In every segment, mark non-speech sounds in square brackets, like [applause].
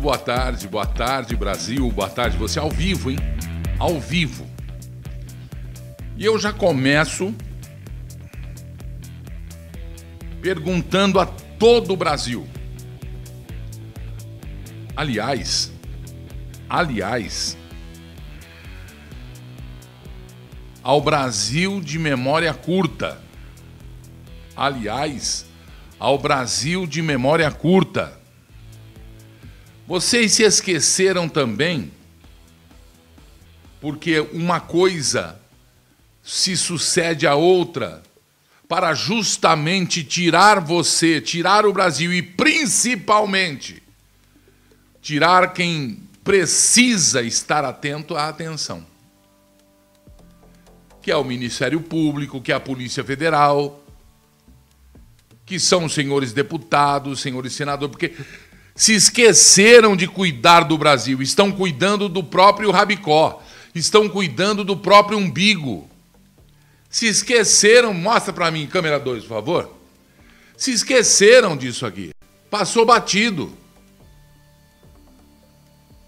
Muito boa tarde, boa tarde Brasil, boa tarde você ao vivo, hein? Ao vivo. E eu já começo perguntando a todo o Brasil. Aliás, aliás, ao Brasil de memória curta. Aliás, ao Brasil de memória curta. Vocês se esqueceram também, porque uma coisa se sucede a outra, para justamente tirar você, tirar o Brasil e principalmente tirar quem precisa estar atento à atenção. Que é o Ministério Público, que é a Polícia Federal, que são os senhores deputados, senhores senadores, porque se esqueceram de cuidar do Brasil, estão cuidando do próprio rabicó, estão cuidando do próprio umbigo. Se esqueceram, mostra para mim, câmera 2, por favor. Se esqueceram disso aqui. Passou batido.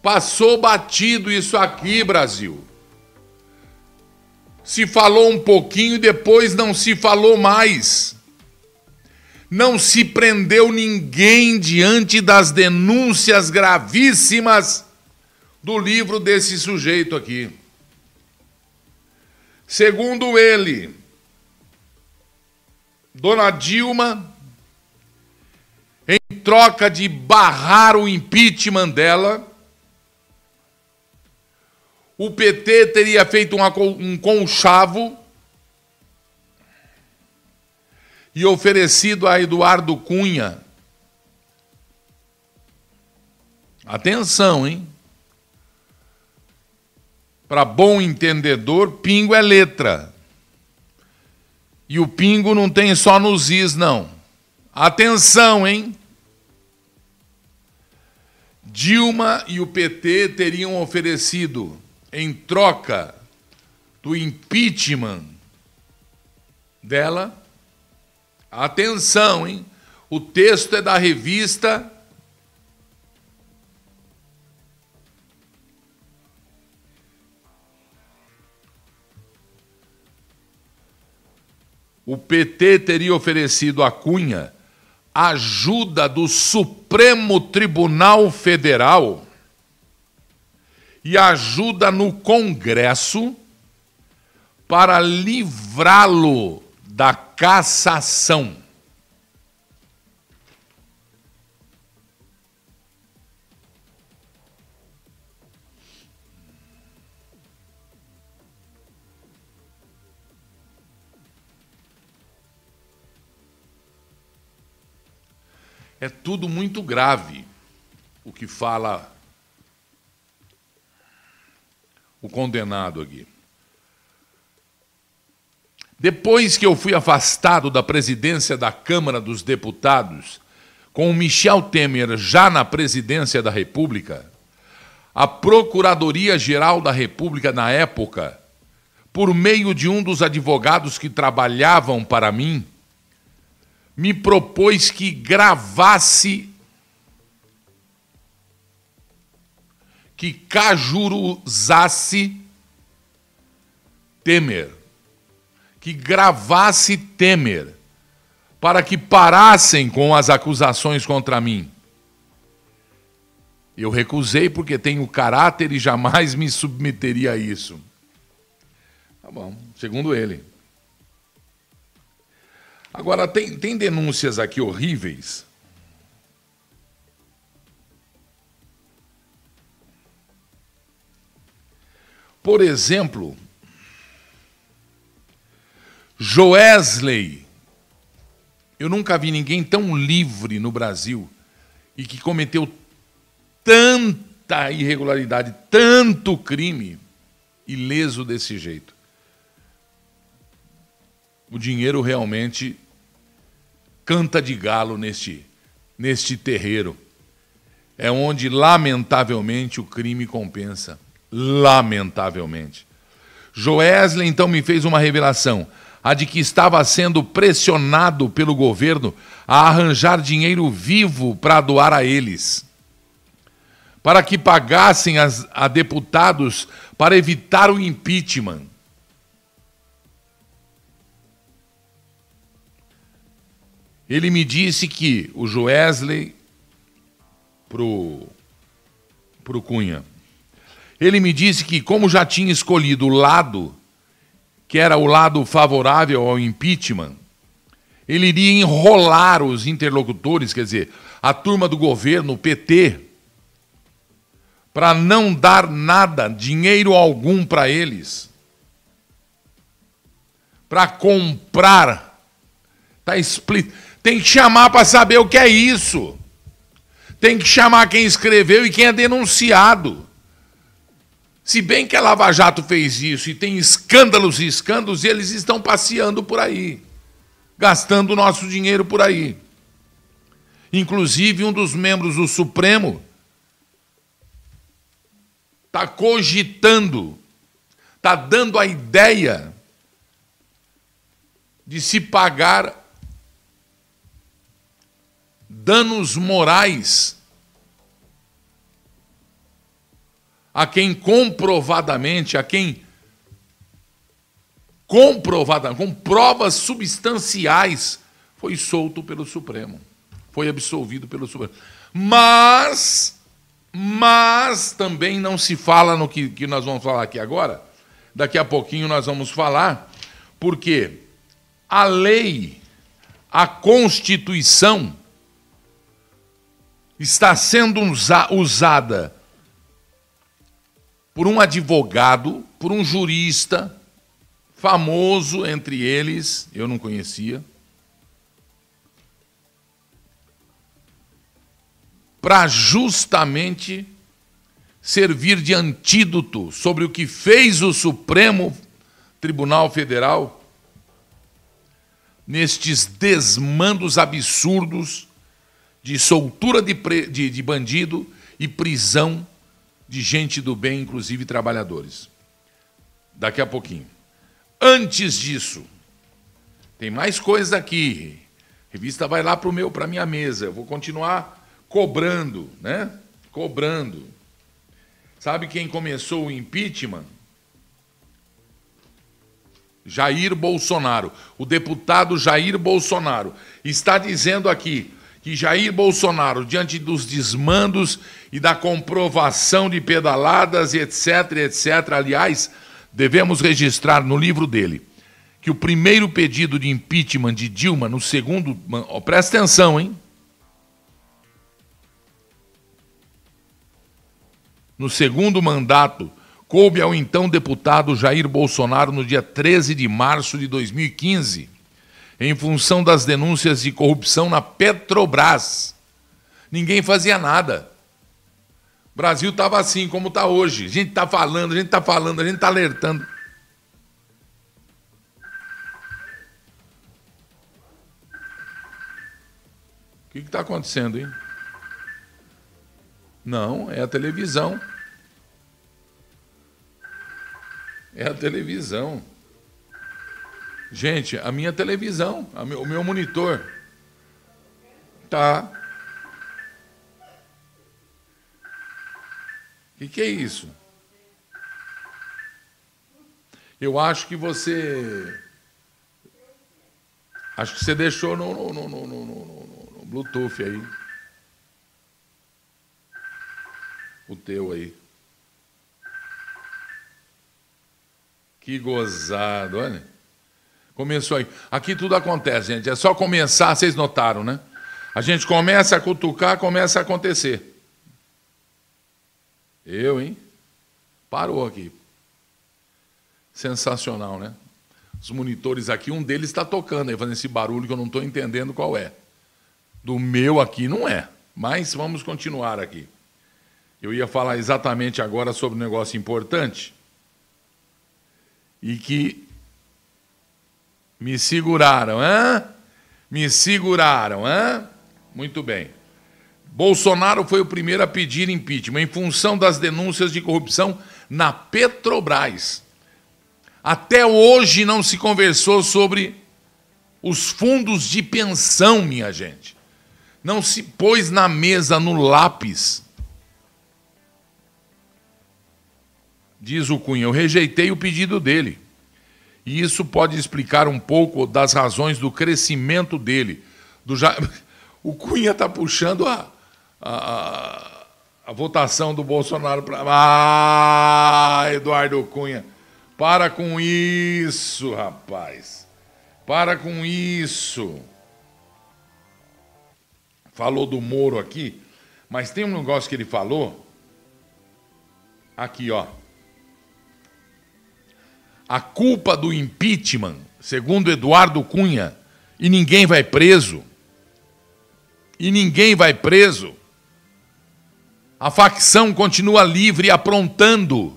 Passou batido isso aqui, Brasil. Se falou um pouquinho depois não se falou mais não se prendeu ninguém diante das denúncias gravíssimas do livro desse sujeito aqui. Segundo ele, Dona Dilma, em troca de barrar o impeachment dela, o PT teria feito um conchavo e oferecido a Eduardo Cunha. Atenção, hein? Para bom entendedor, pingo é letra. E o pingo não tem só nos is, não. Atenção, hein? Dilma e o PT teriam oferecido, em troca do impeachment dela, Atenção, hein? O texto é da revista o PT teria oferecido a Cunha ajuda do Supremo Tribunal Federal e ajuda no Congresso para livrá-lo da cassação. É tudo muito grave o que fala o condenado aqui. Depois que eu fui afastado da presidência da Câmara dos Deputados, com o Michel Temer já na presidência da República, a Procuradoria-Geral da República na época, por meio de um dos advogados que trabalhavam para mim, me propôs que gravasse, que cajuruzasse Temer que gravasse Temer, para que parassem com as acusações contra mim. Eu recusei porque tenho caráter e jamais me submeteria a isso. Tá bom, segundo ele. Agora, tem, tem denúncias aqui horríveis. Por exemplo, Joesley. Eu nunca vi ninguém tão livre no Brasil e que cometeu tanta irregularidade, tanto crime, ileso desse jeito. O dinheiro realmente canta de galo neste, neste terreiro. É onde, lamentavelmente, o crime compensa. Lamentavelmente. Joesley então me fez uma revelação a de que estava sendo pressionado pelo governo a arranjar dinheiro vivo para doar a eles. para que pagassem as, a deputados para evitar o impeachment. Ele me disse que o Joesley pro pro Cunha. Ele me disse que como já tinha escolhido o lado que era o lado favorável ao impeachment, ele iria enrolar os interlocutores, quer dizer, a turma do governo, o PT, para não dar nada, dinheiro algum para eles, para comprar. Tá explícito. Tem que chamar para saber o que é isso. Tem que chamar quem escreveu e quem é denunciado. Se bem que a Lava Jato fez isso e tem escândalos e escândalos, eles estão passeando por aí, gastando nosso dinheiro por aí. Inclusive, um dos membros do Supremo está cogitando, está dando a ideia de se pagar danos morais a quem comprovadamente, a quem comprovadamente, com provas substanciais, foi solto pelo Supremo, foi absolvido pelo Supremo. Mas, mas também não se fala no que, que nós vamos falar aqui agora, daqui a pouquinho nós vamos falar, porque a lei, a Constituição, está sendo usada por um advogado, por um jurista famoso entre eles, eu não conhecia, para justamente servir de antídoto sobre o que fez o Supremo Tribunal Federal nestes desmandos absurdos de soltura de, de, de bandido e prisão de gente do bem, inclusive trabalhadores. Daqui a pouquinho. Antes disso, tem mais coisas aqui. A revista vai lá para o meu, para minha mesa. Eu vou continuar cobrando, né? Cobrando. Sabe quem começou o impeachment? Jair Bolsonaro. O deputado Jair Bolsonaro está dizendo aqui: que Jair Bolsonaro, diante dos desmandos e da comprovação de pedaladas, etc., etc., aliás, devemos registrar no livro dele que o primeiro pedido de impeachment de Dilma, no segundo. Oh, presta atenção, hein? No segundo mandato, coube ao então deputado Jair Bolsonaro no dia 13 de março de 2015 em função das denúncias de corrupção na Petrobras. Ninguém fazia nada. O Brasil estava assim como está hoje. A gente está falando, a gente está falando, a gente está alertando. O que está acontecendo, hein? Não, é a televisão. É a televisão. Gente, a minha televisão, a meu, o meu monitor, tá. O que, que é isso? Eu acho que você. Acho que você deixou no, no, no, no, Bluetooth aí. O teu aí. Que gozado, olha. Começou aí. Aqui tudo acontece, gente. É só começar, vocês notaram, né? A gente começa a cutucar, começa a acontecer. Eu, hein? Parou aqui. Sensacional, né? Os monitores aqui, um deles está tocando aí, fazendo esse barulho que eu não estou entendendo qual é. Do meu aqui não é. Mas vamos continuar aqui. Eu ia falar exatamente agora sobre um negócio importante e que me seguraram, hã? Me seguraram, hã? Muito bem. Bolsonaro foi o primeiro a pedir impeachment em função das denúncias de corrupção na Petrobras. Até hoje não se conversou sobre os fundos de pensão, minha gente. Não se pôs na mesa, no lápis, Diz o Cunha: Eu rejeitei o pedido dele. E isso pode explicar um pouco das razões do crescimento dele. Do ja... [laughs] O Cunha está puxando a, a, a, votação do Bolsonaro para. Ah, Eduardo Cunha. Para com isso, rapaz. Para com isso. Falou do Moro aqui, mas tem um negócio que ele falou. Aqui, ó. A culpa do impeachment, segundo Eduardo Cunha, e ninguém vai preso. E ninguém vai preso. A facção continua livre aprontando.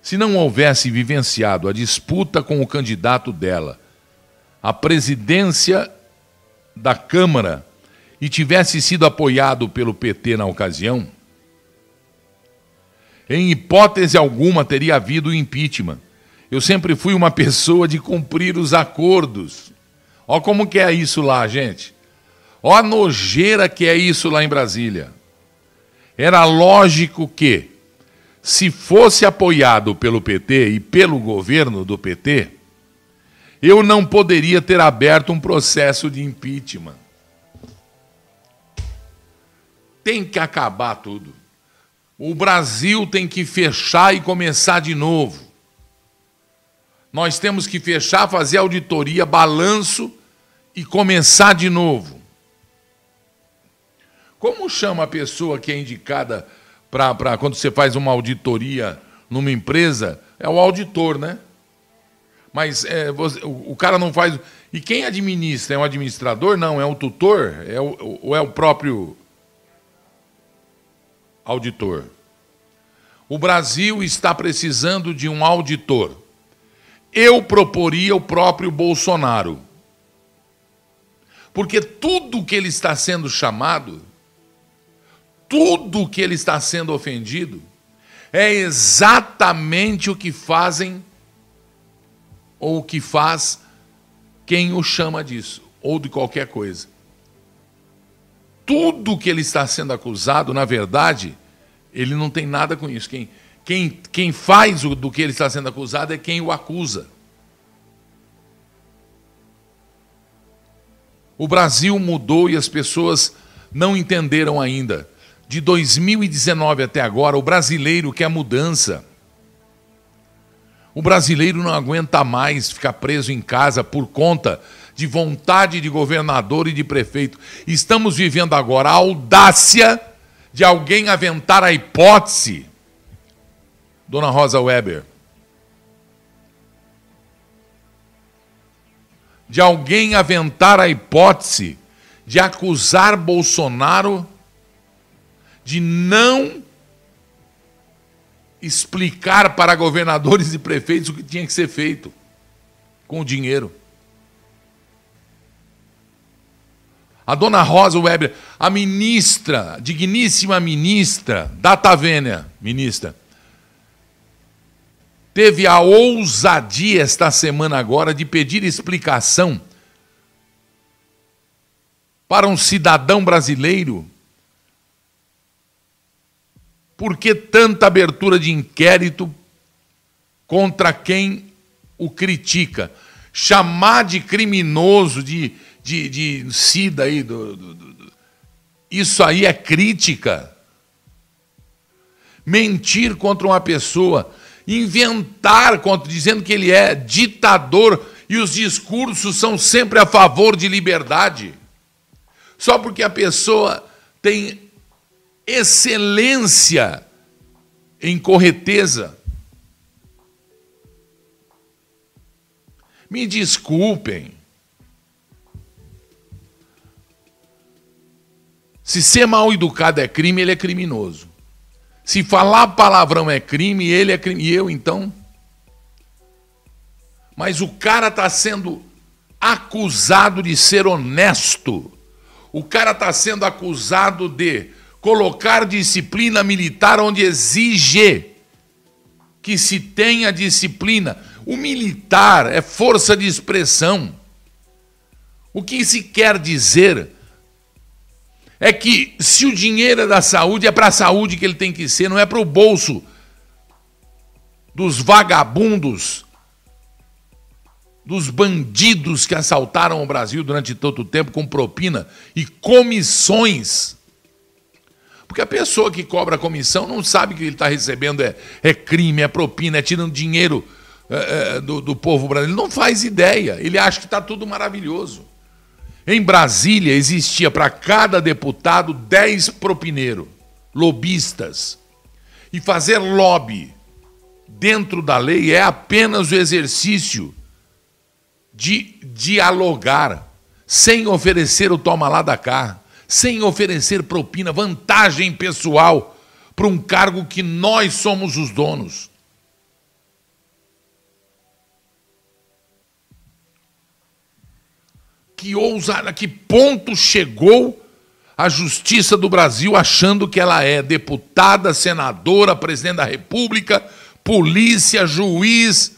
Se não houvesse vivenciado a disputa com o candidato dela, a presidência da Câmara, e tivesse sido apoiado pelo PT na ocasião, em hipótese alguma teria havido impeachment. Eu sempre fui uma pessoa de cumprir os acordos. Ó como que é isso lá, gente. Ó a nojeira que é isso lá em Brasília. Era lógico que, se fosse apoiado pelo PT e pelo governo do PT, eu não poderia ter aberto um processo de impeachment. Tem que acabar tudo. O Brasil tem que fechar e começar de novo. Nós temos que fechar, fazer auditoria, balanço e começar de novo. Como chama a pessoa que é indicada para quando você faz uma auditoria numa empresa? É o auditor, né? Mas é, você, o, o, cara não faz. E quem administra? É um administrador? Não, é um tutor? É o, ou é o próprio auditor. O Brasil está precisando de um auditor. Eu proporia o próprio Bolsonaro. Porque tudo que ele está sendo chamado, tudo que ele está sendo ofendido, é exatamente o que fazem ou o que faz quem o chama disso, ou de qualquer coisa tudo que ele está sendo acusado, na verdade, ele não tem nada com isso. Quem, quem, quem faz o, do que ele está sendo acusado é quem o acusa. O Brasil mudou e as pessoas não entenderam ainda. De 2019 até agora, o brasileiro quer mudança. O brasileiro não aguenta mais ficar preso em casa por conta de vontade de governador e de prefeito. Estamos vivendo agora a audácia de alguém aventar a hipótese, Dona Rosa Weber, de alguém aventar a hipótese de acusar Bolsonaro de não explicar para governadores e prefeitos o que tinha que ser feito com o dinheiro. A dona Rosa Weber, a ministra, digníssima ministra, Data Vênia, ministra, teve a ousadia esta semana agora de pedir explicação para um cidadão brasileiro por que tanta abertura de inquérito contra quem o critica? Chamar de criminoso, de de, de SIDA aí, do, do, do, isso aí é crítica. Mentir contra uma pessoa, inventar contra, dizendo que ele é ditador e os discursos são sempre a favor de liberdade. Só porque a pessoa tem excelência em correteza. Me desculpem. Se ser mal educado é crime, ele é criminoso. Se falar palavrão é crime, ele é crime. E eu então? Mas o cara está sendo acusado de ser honesto. O cara está sendo acusado de colocar disciplina militar onde exige que se tenha disciplina. O militar é força de expressão. O que se quer dizer é que se o dinheiro é da saúde, é para a saúde que ele tem que ser, não é para o bolso dos vagabundos, dos bandidos que assaltaram o Brasil durante tanto tempo com propina e comissões. Porque a pessoa que cobra comissão não sabe que ele está recebendo é, é crime, é propina, é tirando dinheiro é, é, do, do povo brasileiro. Ele não faz ideia, ele acha que está tudo maravilhoso. Em Brasília existia para cada deputado 10 propineiros, lobistas. E fazer lobby dentro da lei é apenas o exercício de dialogar, sem oferecer o toma lá da cá, sem oferecer propina, vantagem pessoal para um cargo que nós somos os donos. Que ousada, que ponto chegou a justiça do Brasil achando que ela é deputada, senadora, presidente da República, polícia, juiz,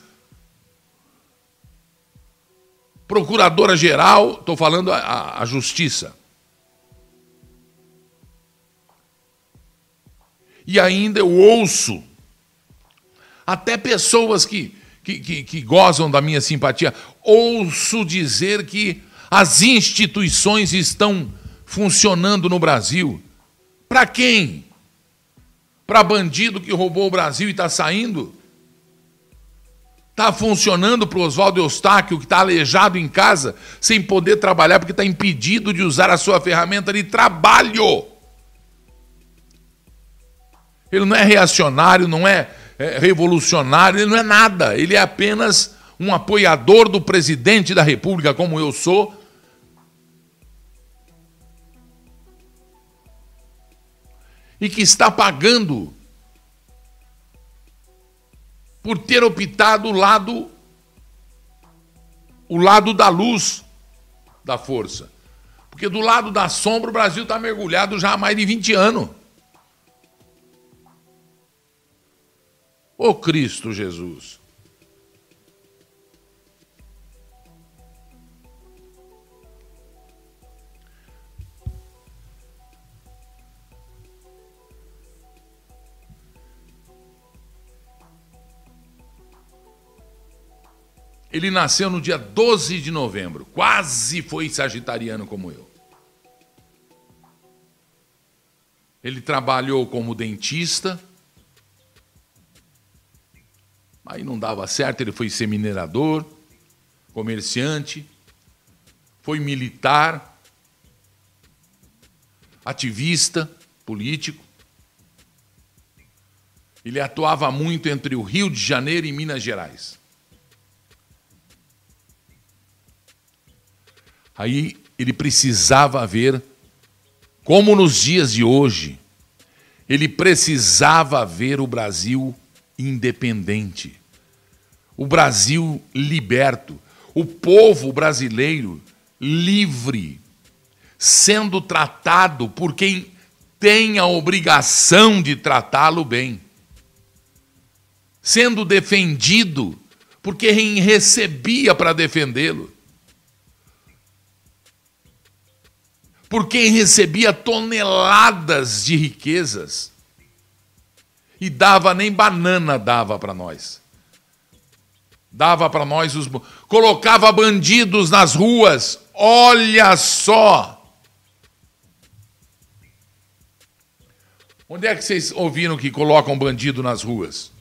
procuradora geral, estou falando a, a, justiça. E ainda eu ouço até pessoas que, que, que, que gozam da minha simpatia, ouço dizer que as instituições estão funcionando no Brasil. Para quem? Para bandido que roubou o Brasil e está saindo? Está funcionando para o Oswaldo Eustáquio, que está aleijado em casa, sem poder trabalhar, porque está impedido de usar a sua ferramenta de trabalho. Ele não é reacionário, não é, é revolucionário, ele não é nada. Ele é apenas um apoiador do presidente da República, como eu sou, e que está pagando por ter optado o lado o lado da luz da força. Porque do lado da sombra o Brasil está mergulhado já há mais de 20 anos. Ô Cristo Jesus. Ele nasceu no dia 12 de novembro, quase foi sagitariano como eu. Ele trabalhou como dentista, aí não dava certo, ele foi ser minerador, comerciante, foi militar, ativista, político. Ele atuava muito entre o Rio de Janeiro e Minas Gerais. Aí ele precisava ver, como nos dias de hoje, ele precisava ver o Brasil independente, o Brasil liberto, o povo brasileiro livre, sendo tratado por quem tem a obrigação de tratá-lo bem, sendo defendido por quem recebia para defendê-lo. Por quem recebia toneladas de riquezas e dava nem banana dava para nós. Dava para nós os colocava bandidos nas ruas. Olha só. Onde é que vocês ouviram que colocam bandido nas ruas?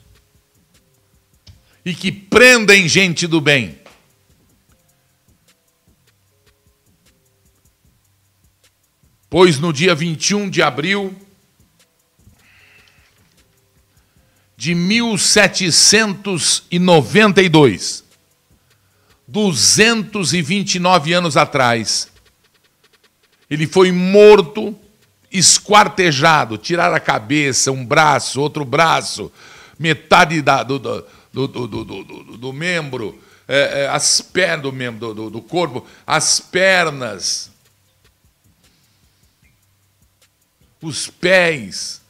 E que prendem gente do bem? Pois no dia 21 de abril de 1792, 229 anos atrás, ele foi morto, esquartejado, tirar a cabeça, um braço, outro braço, metade da, do, do, do, do, membro, é, é, as pernas do membro do corpo, as pernas, os pés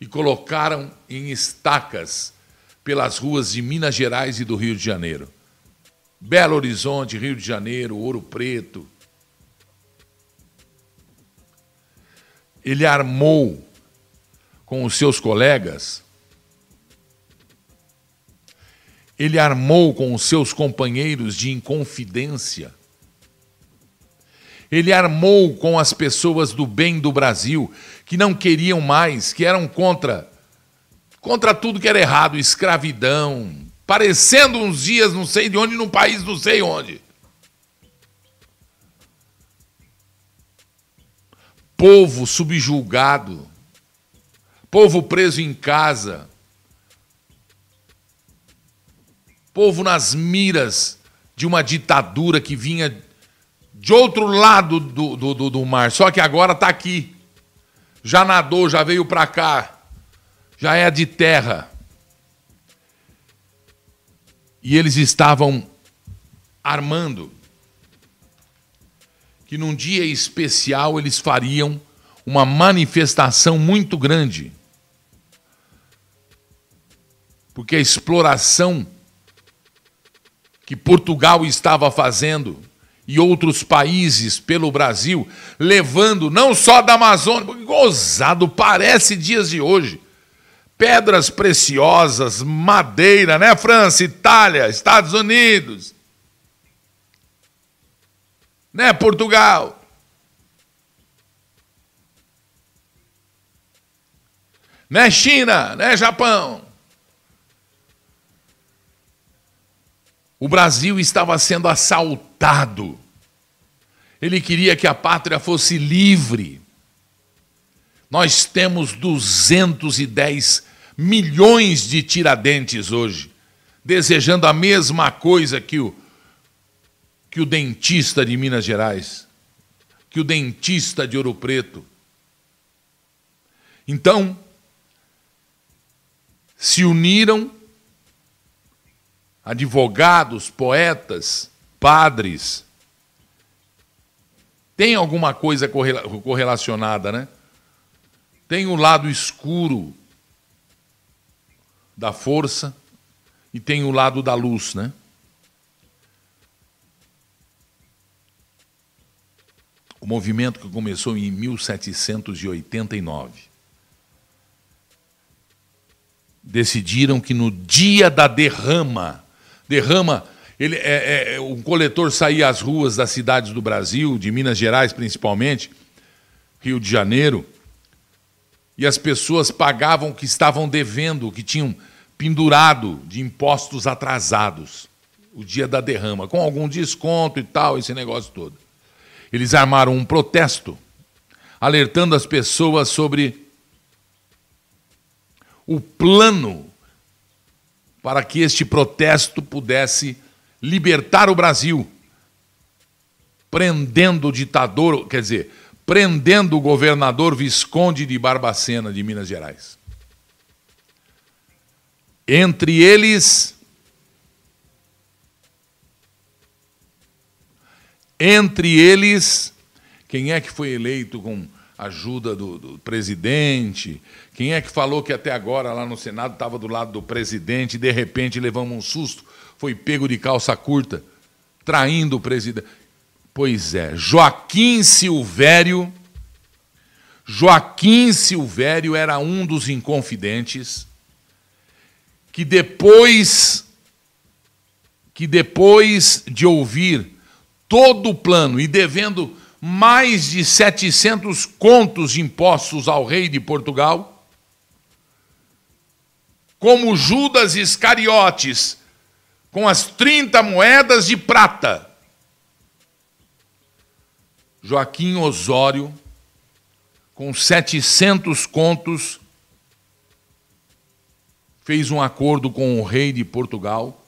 e colocaram em estacas pelas ruas de Minas Gerais e do Rio de Janeiro. Belo Horizonte, Rio de Janeiro, Ouro Preto. ele armou com os seus colegas, ele armou com os seus companheiros de inconfidência, ele armou com as pessoas do bem do Brasil, que não queriam mais, que eram contra contra tudo que era errado, escravidão, parecendo uns dias não sei de onde, num país não sei onde. Povo subjulgado, povo preso em casa, povo nas miras de uma ditadura que vinha de outro lado do, do, do, do mar, só que agora está aqui. Já nadou, já veio para cá, já é de terra. E eles estavam armando que num dia especial eles fariam uma manifestação muito grande. Porque a exploração que Portugal estava fazendo e outros países pelo Brasil, levando não só da Amazônia, gozado, parece dias de hoje. Pedras preciosas, madeira, né, França, Itália, Estados Unidos, né, Portugal. Né, China, né, Japão. O Brasil estava sendo assaltado. Ele queria que a pátria fosse livre. Nós temos 210 milhões de tiradentes hoje, desejando a mesma coisa que o, que o dentista de Minas Gerais, que o dentista de Ouro Preto. Então, se uniram advogados, poetas, padres. Tem alguma coisa correlacionada, né? Tem o lado escuro da força e tem o lado da luz, né? O movimento que começou em 1789. Decidiram que no dia da derrama derrama. Ele é, é, é, um coletor saía às ruas das cidades do Brasil, de Minas Gerais principalmente, Rio de Janeiro, e as pessoas pagavam o que estavam devendo, o que tinham pendurado de impostos atrasados, o dia da derrama, com algum desconto e tal, esse negócio todo. Eles armaram um protesto, alertando as pessoas sobre o plano para que este protesto pudesse libertar o Brasil, prendendo o ditador, quer dizer, prendendo o governador Visconde de Barbacena de Minas Gerais. Entre eles, entre eles, quem é que foi eleito com ajuda do, do, presidente. Quem é que falou que até agora lá no Senado estava do lado do presidente e de repente levamos um susto, foi pego de calça curta, traindo o presidente? Pois é, Joaquim Silvério. Joaquim Silvério era um dos inconfidentes que depois que depois de ouvir todo o plano e devendo mais de 700 contos impostos ao rei de Portugal, como Judas Iscariotes, com as 30 moedas de prata. Joaquim Osório, com 700 contos, fez um acordo com o rei de Portugal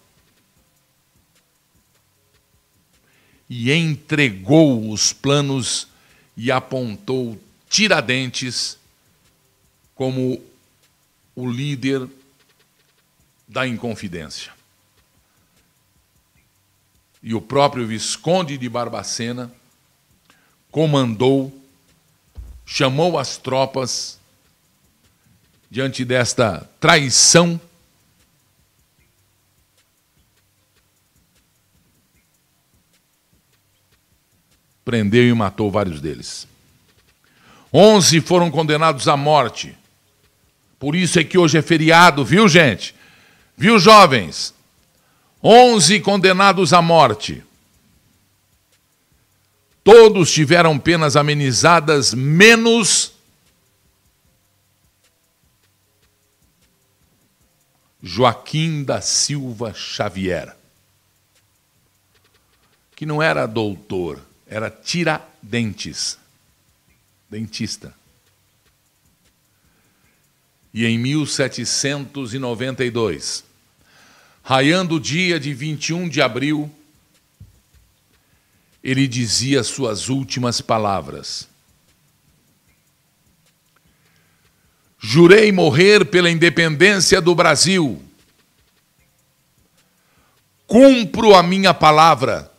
e entregou os planos e apontou Tiradentes como o líder da Inconfidência. E o próprio Visconde de Barbacena comandou, chamou as tropas diante desta traição prendeu e matou vários deles. 11 foram condenados à morte. Por isso é que hoje é feriado, viu, gente? Viu, jovens? 11 condenados à morte. Todos tiveram penas amenizadas, menos Joaquim da Silva Xavier, que não era doutor, era tiradentes, dentista. E em 1792, raiando o dia de 21 de abril, ele dizia suas últimas palavras. Jurei morrer pela independência do Brasil. Cumpro a minha palavra.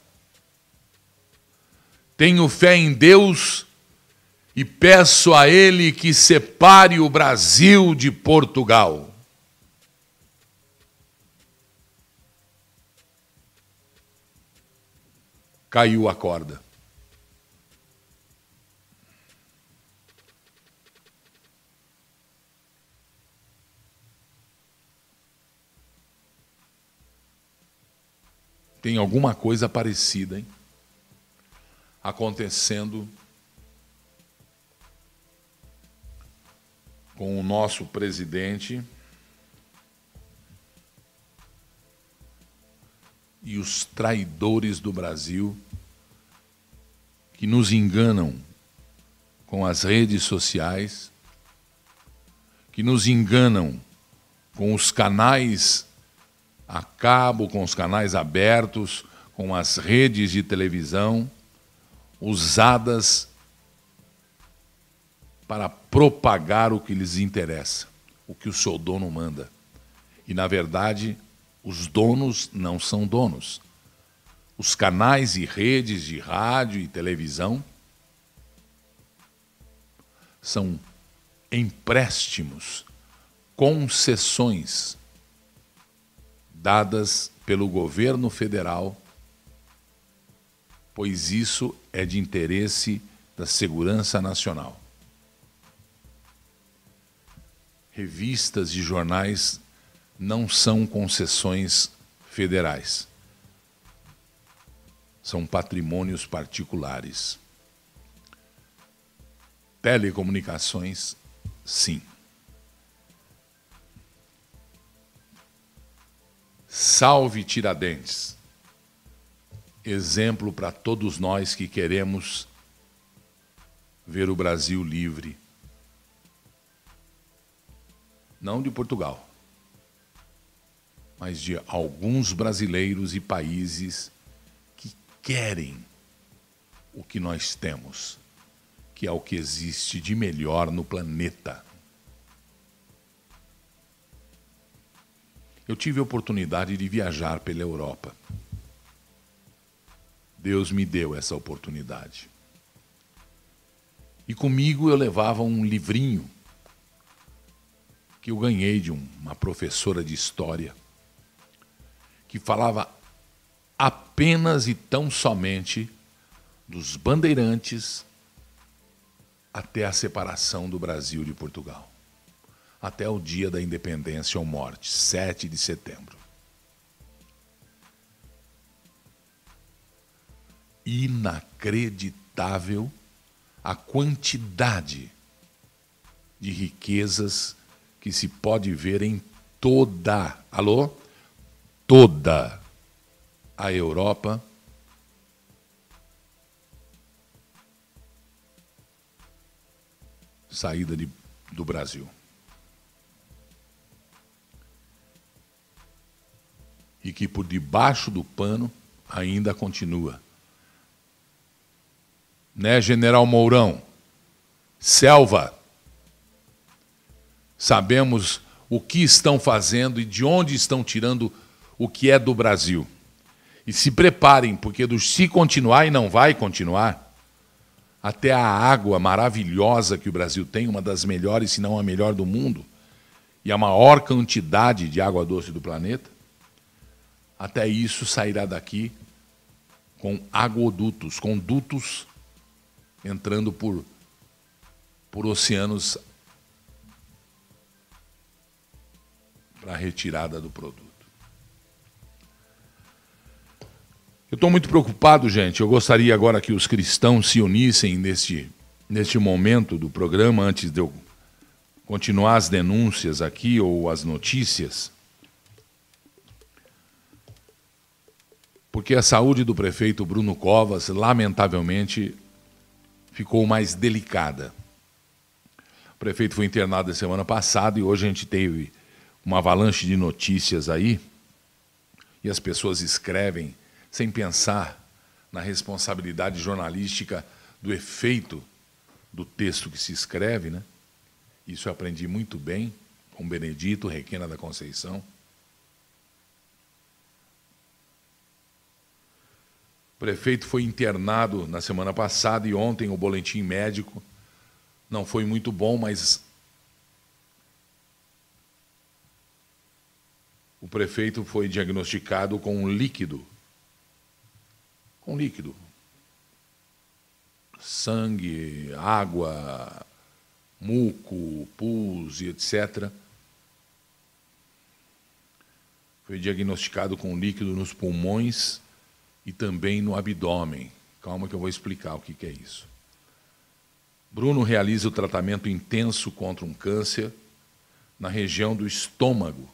Tenho fé em Deus e peço a Ele que separe o Brasil de Portugal. Caiu a corda. Tem alguma coisa parecida, hein? Acontecendo com o nosso presidente e os traidores do Brasil que nos enganam com as redes sociais, que nos enganam com os canais a cabo, com os canais abertos, com as redes de televisão usadas para propagar o que lhes interessa, o que o seu dono manda. E, na verdade, os donos não são donos. Os canais e redes de rádio e televisão são empréstimos, concessões dadas pelo governo federal, pois isso é de interesse da segurança nacional. Revistas e jornais não são concessões federais. São patrimônios particulares. Telecomunicações, sim. Salve Tiradentes. Exemplo para todos nós que queremos ver o Brasil livre. Não de Portugal, mas de alguns brasileiros e países que querem o que nós temos, que é o que existe de melhor no planeta. eu tive a oportunidade de viajar pela Europa. Deus me deu essa oportunidade. E comigo eu levava um livrinho que eu ganhei de uma professora de história que falava apenas e tão somente dos bandeirantes até a separação do Brasil de Portugal até o dia da independência ou morte, 7 de setembro. Inacreditável a quantidade de riquezas que se pode ver em toda, alô? Toda a Europa. Saída de, do Brasil. e que por debaixo do pano ainda continua. Né, General Mourão? Selva. Sabemos o que estão fazendo e de onde estão tirando o que é do Brasil. E se preparem, porque do se continuar e não vai continuar, até a água maravilhosa que o Brasil tem, uma das melhores, se não a melhor do mundo, e a maior quantidade de água doce do planeta, até isso sairá daqui com aguodutos, com dutos entrando por por oceanos para a retirada do produto. Eu estou muito preocupado, gente. Eu gostaria agora que os cristãos se unissem neste, neste momento do programa, antes de eu continuar as denúncias aqui ou as notícias. Porque a saúde do prefeito Bruno Covas, lamentavelmente, ficou mais delicada. O prefeito foi internado semana passada e hoje a gente teve uma avalanche de notícias aí. E as pessoas escrevem sem pensar na responsabilidade jornalística do efeito do texto que se escreve, né? Isso eu aprendi muito bem com Benedito Requena da Conceição. O prefeito foi internado na semana passada e ontem o boletim médico não foi muito bom, mas o prefeito foi diagnosticado com um líquido com líquido. Sangue, água, muco, pus e etc. Foi diagnosticado com líquido nos pulmões e também no abdômen. Calma que eu vou explicar o que, é isso. Bruno realiza o tratamento intenso contra um câncer na região do estômago.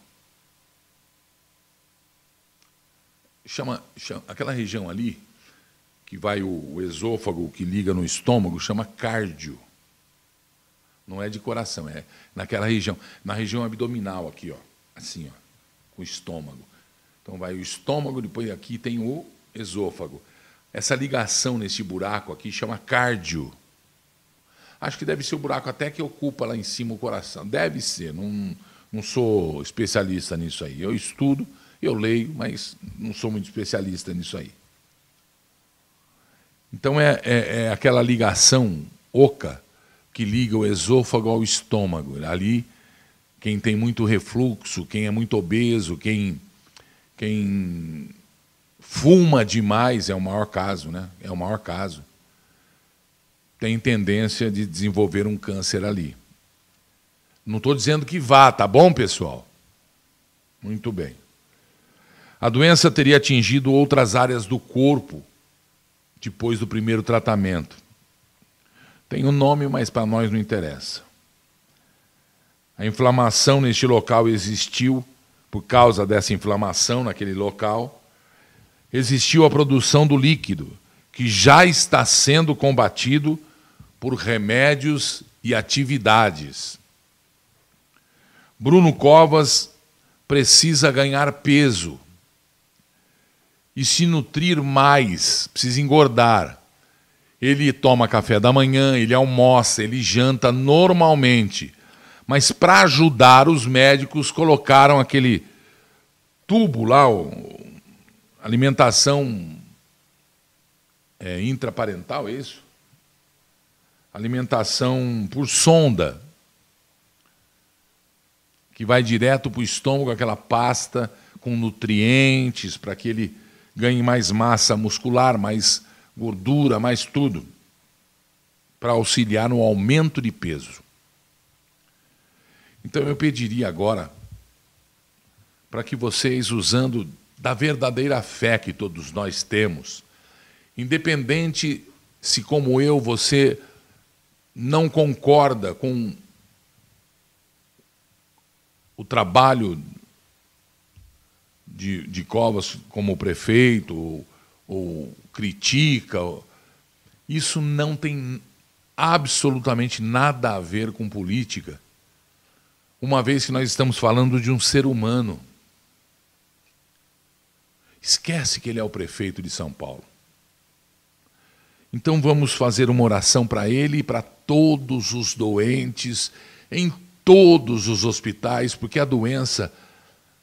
Chama, chama aquela região ali que vai o, o esôfago que liga no estômago, chama cardio. Não é de coração, é naquela região, na região abdominal aqui, ó, assim, ó, com o estômago. Então vai o estômago, depois aqui tem o esôfago. Essa ligação nesse buraco aqui chama cardio. Acho que deve ser o buraco até que ocupa lá em cima o coração. Deve ser, não, não sou especialista nisso aí. Eu estudo, eu leio, mas não sou muito especialista nisso aí. Então é, é, é aquela ligação oca que liga o esôfago ao estômago. Ali, quem tem muito refluxo, quem é muito obeso, quem, quem fuma demais é o maior caso, né? É o maior caso. Tem tendência de desenvolver um câncer ali. Não estou dizendo que vá, tá bom, pessoal? Muito bem. A doença teria atingido outras áreas do corpo, depois do primeiro tratamento. Tem um nome, mas para nós não interessa. A inflamação neste local existiu por causa dessa inflamação naquele local. Existiu a produção do líquido, que já está sendo combatido por remédios e atividades. Bruno Covas precisa ganhar peso e se nutrir mais, precisa engordar. Ele toma café da manhã, ele almoça, ele janta normalmente. Mas para ajudar, os médicos colocaram aquele tubo lá, ó, alimentação é, intraparental, é isso? Alimentação por sonda, que vai direto para o estômago, aquela pasta com nutrientes, para que ele ganhe mais massa muscular, mais gordura, mais tudo, para auxiliar no aumento de peso. Então eu pediria agora para que vocês, usando da verdadeira fé que todos nós temos, independente se, como eu, você não concorda com o trabalho de, de Covas como prefeito, ou, ou critica. Isso não tem absolutamente nada a ver com política, uma vez que nós estamos falando de um ser humano. Esquece que ele é o prefeito de São Paulo. Então vamos fazer uma oração para ele e para todos os doentes, em todos os hospitais, porque a doença,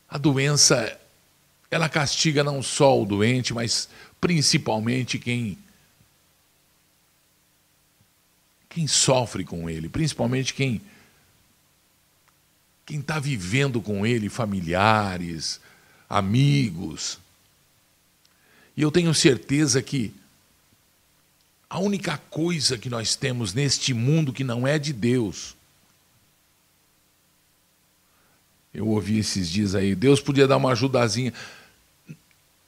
a doença ela castiga não só o doente, mas principalmente quem quem sofre com ele, principalmente quem quem está vivendo com ele, familiares, amigos. E eu tenho certeza que A única coisa que nós temos neste mundo que não é de Deus. Eu ouvi esses dias aí, Deus podia dar uma ajudazinha.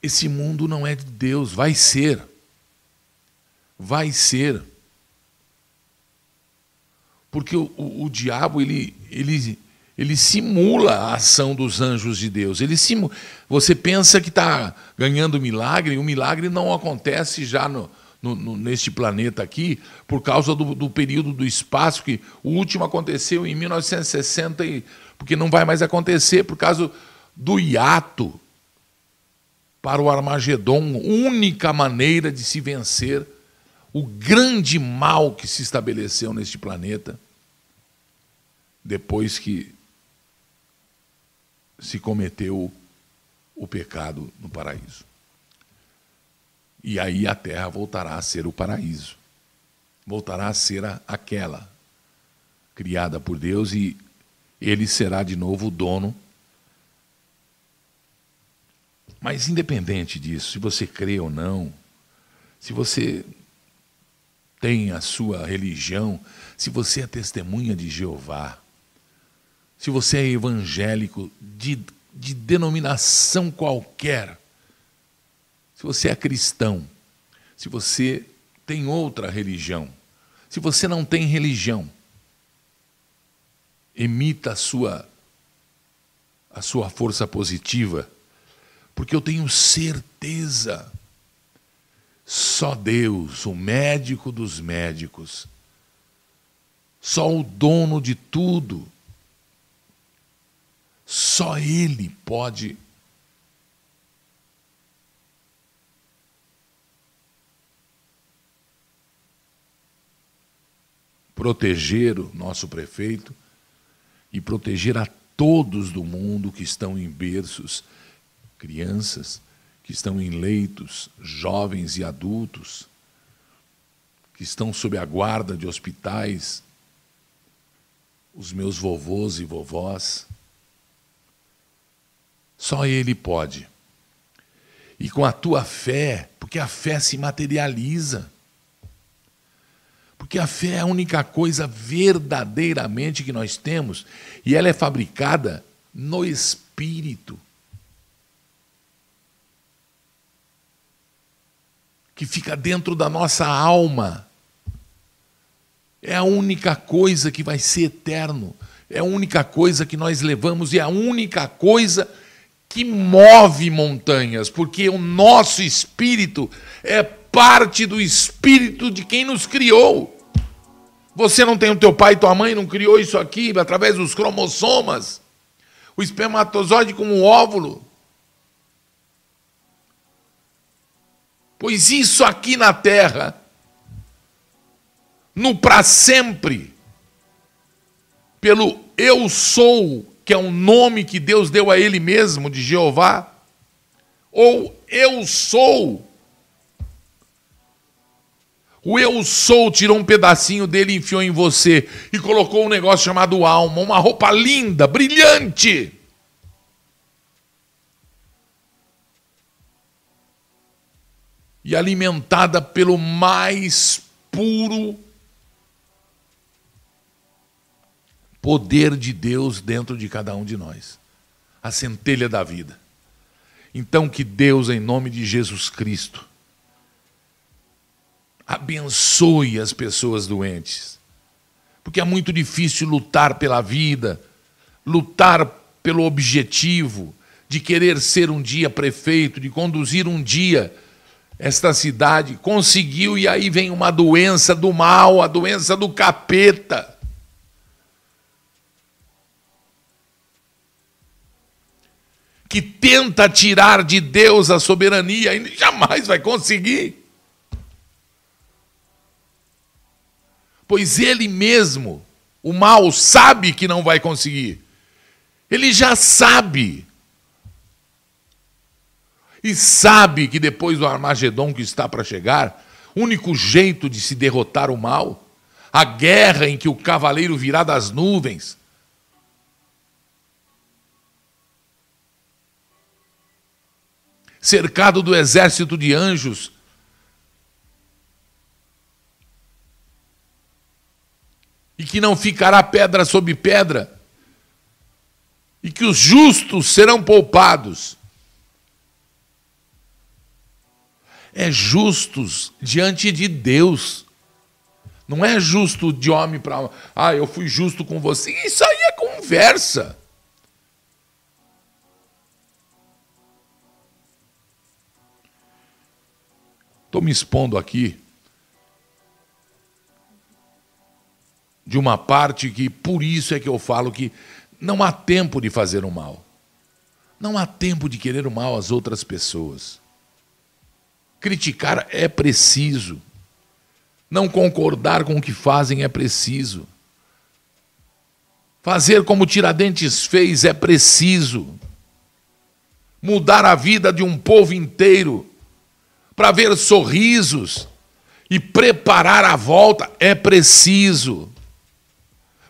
Esse mundo não é de Deus, vai ser. Vai ser. Porque o, o, o diabo, ele, ele, ele simula a ação dos anjos de Deus. Ele simula. Você pensa que está ganhando milagre, e o milagre não acontece já no, no, no, neste planeta aqui, por causa do, do, período do espaço, que o último aconteceu em 1960, e, porque não vai mais acontecer por causa do hiato para o Armagedon, única maneira de se vencer o grande mal que se estabeleceu neste planeta depois que se cometeu o pecado no paraíso. E aí a terra voltará a ser o paraíso. Voltará a ser a, aquela criada por Deus e ele será de novo o dono. Mas independente disso, se você crê ou não, se você tem a sua religião, se você é testemunha de Jeová, se você é evangélico de, de denominação qualquer, se você é cristão, se você tem outra religião, se você não tem religião, emita a sua a sua força positiva, porque eu tenho certeza só Deus, o médico dos médicos, só o dono de tudo, só Ele pode proteger o nosso prefeito e proteger a todos do mundo que estão em berços, crianças que estão em leitos, jovens e adultos, que estão sob a guarda de hospitais, os meus vovôs e vovós. Só Ele pode. E com a tua fé, porque a fé se materializa. Porque a fé é a única coisa verdadeiramente que nós temos e ela é fabricada no espírito. Que fica dentro da nossa alma. É a única coisa que vai ser eterno. É a única coisa que nós levamos e é a única coisa que move montanhas, porque o nosso espírito é parte do espírito de quem nos criou. Você não tem o teu pai e tua mãe, não criou isso aqui através dos cromossomas. O espermatozoide como o óvulo. Pois isso aqui na terra, no para sempre, pelo eu sou, que é um nome que Deus deu a ele mesmo, de Jeová, ou eu sou, o eu sou tirou um pedacinho dele e enfiou em você e colocou um negócio chamado alma, uma roupa linda, brilhante. E alimentada pelo mais puro poder de Deus dentro de cada um de nós a centelha da vida. Então, que Deus, em nome de Jesus Cristo, abençoe as pessoas doentes. Porque é muito difícil lutar pela vida, lutar pelo objetivo de querer ser um dia prefeito, de conduzir um dia esta cidade. Conseguiu e aí vem uma doença do mal, a doença do capeta. Que tenta tirar de Deus a soberania e jamais vai conseguir. pois ele mesmo, o mal, sabe que não vai conseguir. Ele já sabe e sabe que depois do Armagedon que está para chegar, único jeito de se derrotar o mal, a guerra em que o cavaleiro virá das nuvens. Cercado do exército de anjos, e que não ficará pedra sobre pedra, e que os justos serão poupados. É justos diante de Deus. Não é justo de homem para. Ah, eu fui justo com você. Isso aí é conversa. Estou me expondo aqui de uma parte que, por isso é que eu falo que não há tempo de fazer o mal. Não há tempo de querer o mal às outras pessoas. Criticar é preciso. Não concordar com o que fazem é preciso. Fazer como Tiradentes fez é preciso. Mudar a vida de um povo inteiro para ver sorrisos e preparar a volta é preciso.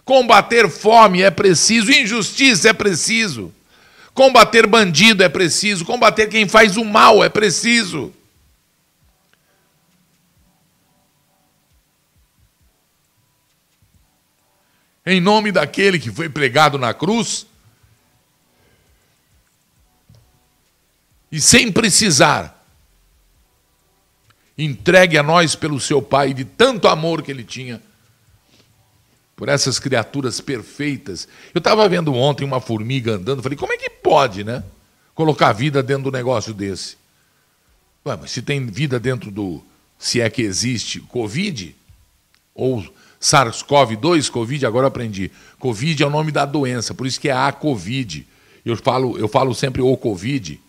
Combater fome é preciso, injustiça é preciso. Combater bandido é preciso, combater quem faz o mal é preciso. Em nome daquele que foi pregado na cruz, e sem precisar entregue a nós pelo seu Pai, de tanto amor que ele tinha por essas criaturas perfeitas. Eu estava vendo ontem uma formiga andando, falei, como é que pode, né? Colocar vida dentro do negócio desse. Ué, mas se tem vida dentro do. Se é que existe Covid, ou SARS-CoV-2, Covid, agora aprendi. Covid é o nome da doença, por isso que é a Covid. Eu falo, eu falo sempre o Covid,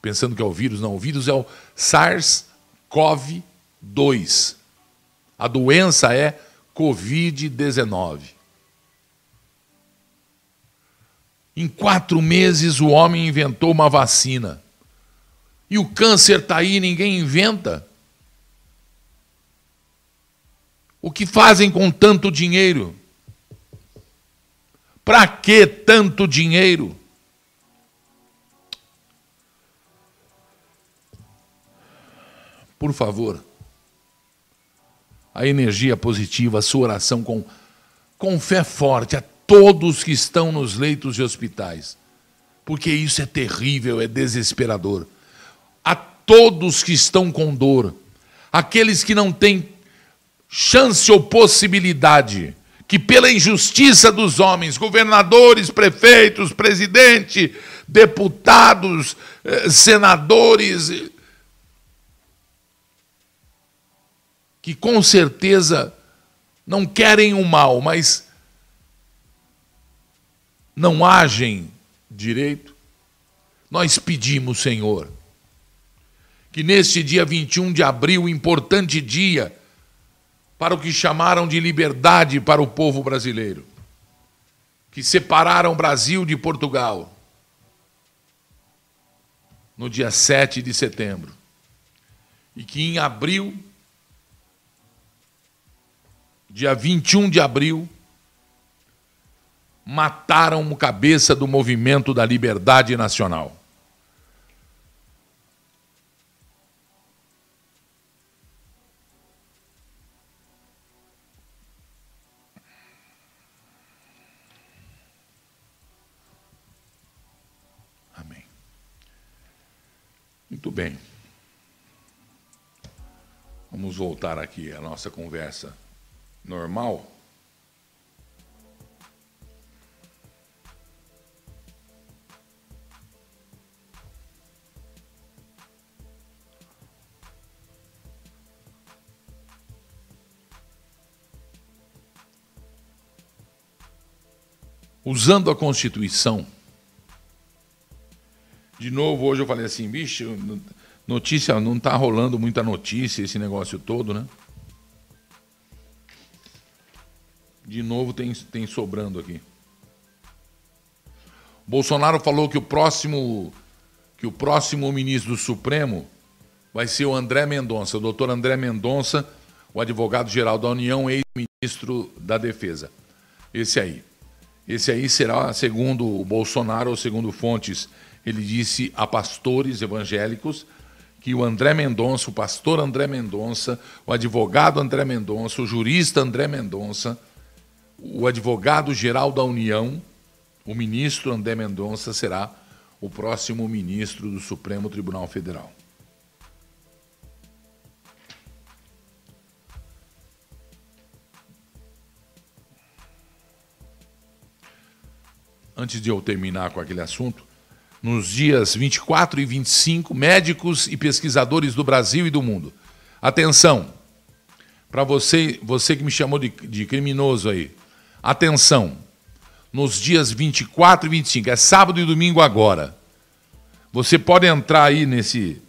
pensando que é o vírus. Não, o vírus é o SARS-CoV. COV-2. A doença é Covid-19. Em quatro meses, o homem inventou uma vacina. E o câncer está aí, ninguém inventa. O que fazem com tanto dinheiro? Para que tanto dinheiro? por favor, a energia positiva, a sua oração com, com fé forte a todos que estão nos leitos de hospitais, porque isso é terrível, é desesperador. A todos que estão com dor, aqueles que não têm chance ou possibilidade, que pela injustiça dos homens, governadores, prefeitos, presidente, deputados, eh, senadores, que com certeza não querem o mal, mas não agem direito, nós pedimos, Senhor, que neste dia 21 de abril, importante dia, para o que chamaram de liberdade para o povo brasileiro, que separaram Brasil de Portugal, no dia 7 de setembro, e que em abril dia 21 de abril, mataram o cabeça do movimento da liberdade nacional. Muito bem. Vamos voltar aqui à nossa conversa normal. Usando a Constituição, de novo, hoje eu falei assim, bicho, notícia, não está rolando muita notícia esse negócio todo, né? De novo tem, tem sobrando aqui. Bolsonaro falou que o próximo que o próximo ministro do Supremo vai ser o André Mendonça, o doutor André Mendonça, o advogado-geral da União, ex-ministro da Defesa. Esse aí. Esse aí será, segundo o Bolsonaro, ou segundo fontes, ele disse a pastores evangélicos que o André Mendonça, o pastor André Mendonça, o advogado André Mendonça, o jurista André Mendonça, o advogado-geral da União, o ministro André Mendonça, será o próximo ministro do Supremo Tribunal Federal. Antes de eu terminar com aquele assunto, nos dias 24 e 25, médicos e pesquisadores do Brasil e do mundo. Atenção, para você, você que me chamou de, de criminoso aí. Atenção, nos dias 24 e 25, é sábado e domingo agora. Você pode entrar aí nesse.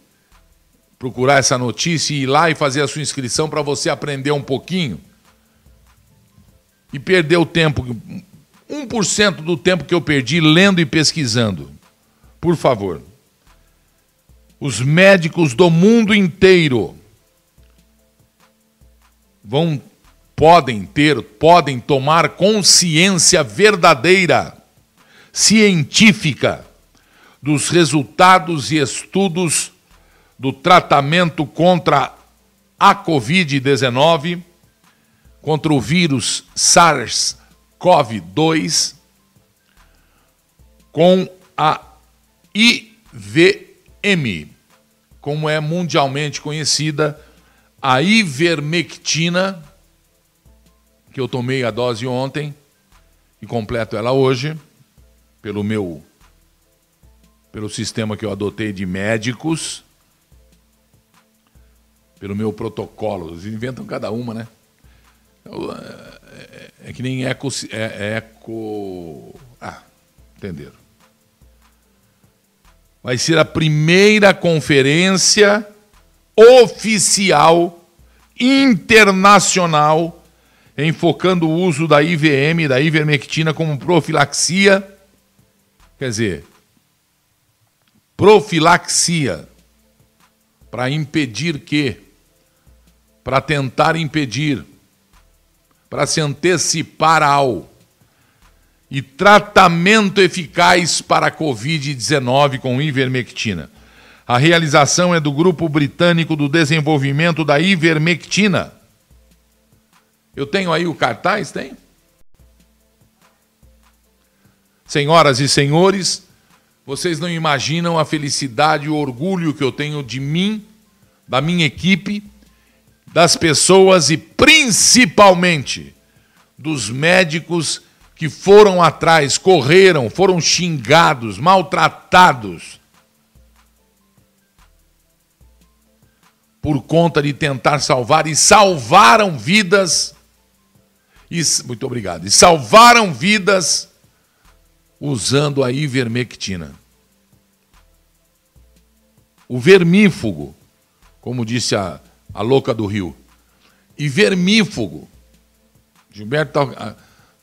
procurar essa notícia e ir lá e fazer a sua inscrição para você aprender um pouquinho e perder o tempo, 1% do tempo que eu perdi lendo e pesquisando. Por favor. Os médicos do mundo inteiro vão podem ter, podem tomar consciência verdadeira, científica dos resultados e estudos do tratamento contra a COVID-19, contra o vírus SARS-CoV-2, com a IVM, como é mundialmente conhecida, a ivermectina, que eu tomei a dose ontem e completo ela hoje, pelo meu pelo sistema que eu adotei de médicos, pelo meu protocolo. Eles inventam cada uma, né? É, é, é que nem eco. É, eco. Ah, entenderam. Vai ser a primeira conferência oficial internacional enfocando o uso da IVM, da ivermectina como profilaxia. Quer dizer, profilaxia para impedir que, para tentar impedir, para se antecipar ao e tratamento eficaz para a Covid-19 com ivermectina. A realização é do Grupo Britânico do Desenvolvimento da Ivermectina. Eu tenho aí o cartaz, tem? Senhoras e senhores, vocês não imaginam a felicidade e o orgulho que eu tenho de mim, da minha equipe, das pessoas e principalmente dos médicos que foram atrás, correram, foram xingados, maltratados por conta de tentar salvar e salvaram vidas. E, muito obrigado. E salvaram vidas usando a ivermectina. O vermífugo, como disse a, a louca do Rio. E vermífugo. Gilberto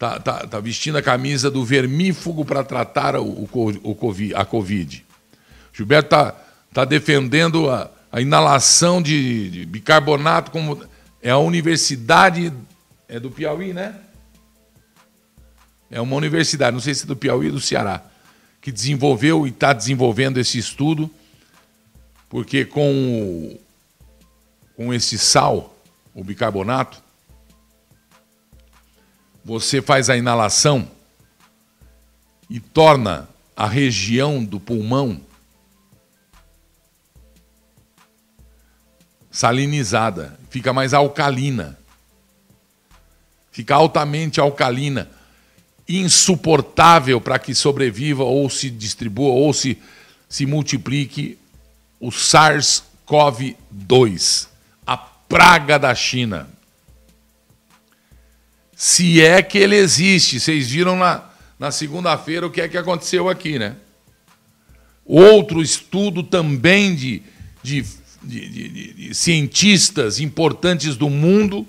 tá, tá, tá vestindo a camisa do vermífugo para tratar o, o, o, a Covid. Gilberto está tá defendendo a, a inalação de, de bicarbonato, como é a universidade é do Piauí, né? É uma universidade, não sei se é do Piauí ou do Ceará, que desenvolveu e está desenvolvendo esse estudo, porque com, com esse sal, o bicarbonato, você faz a inalação e torna a região do pulmão salinizada, fica mais alcalina. Fica altamente alcalina, insuportável para que sobreviva ou se distribua ou se, se multiplique o SARS-CoV-2, a praga da China. Se é que ele existe, vocês viram na, na segunda-feira o que é que aconteceu aqui, né? Outro estudo também de, de de, de, cientistas importantes do mundo,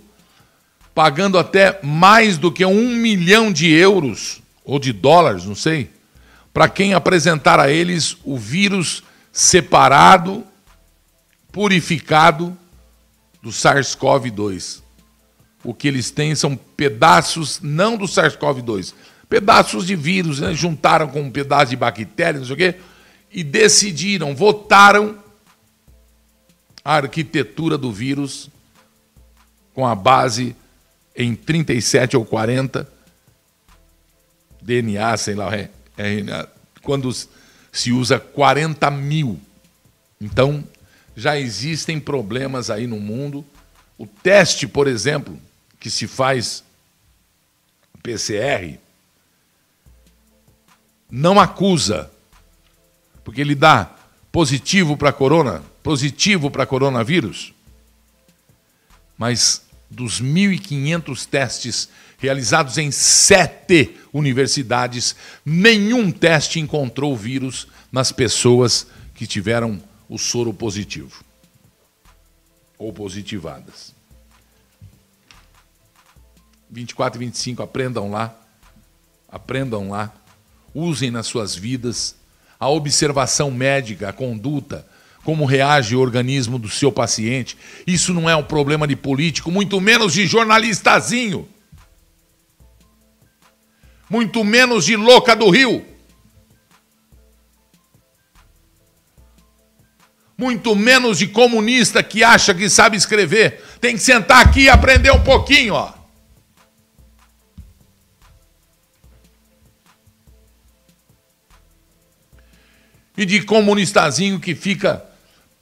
pagando até mais do que um milhão de euros, ou de dólares, não sei, para quem apresentar a eles o vírus separado, purificado do SARS-CoV-2. O que eles têm são pedaços, não do SARS-CoV-2, pedaços de vírus, né? juntaram com um pedaço de bactéria, não sei o quê, e decidiram, votaram a arquitetura do vírus com a base em 37 ou 40 DNA, sei lá, RNA, quando se usa 40 mil. Então, já existem problemas aí no mundo. O teste, por exemplo, que se faz PCR, não acusa, porque ele dá positivo para corona, positivo para coronavírus. Mas dos 1.500 testes realizados em sete universidades, nenhum teste encontrou vírus nas pessoas que tiveram o soro positivo ou positivadas. 24 e 25, aprendam lá, aprendam lá, usem nas suas vidas a observação médica, a conduta, como reage o organismo do seu paciente. Isso não é um problema de político, muito menos de jornalistazinho. Muito menos de louca do Rio. Muito menos de comunista que acha que sabe escrever. Tem que sentar aqui e aprender um pouquinho, ó. E de comunistazinho que fica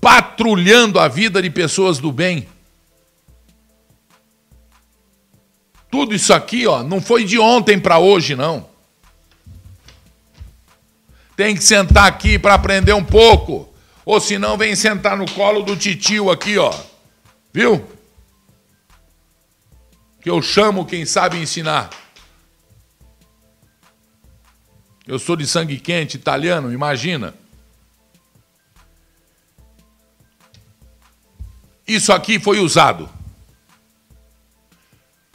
patrulhando a vida de pessoas do bem. Tudo isso aqui, ó, não foi de ontem para hoje, não. Tem que sentar aqui para aprender um pouco, ou senão vem sentar no colo do titio aqui, ó. Viu? Que eu chamo quem sabe ensinar. Eu sou de sangue quente, italiano, imagina. Isso aqui foi usado.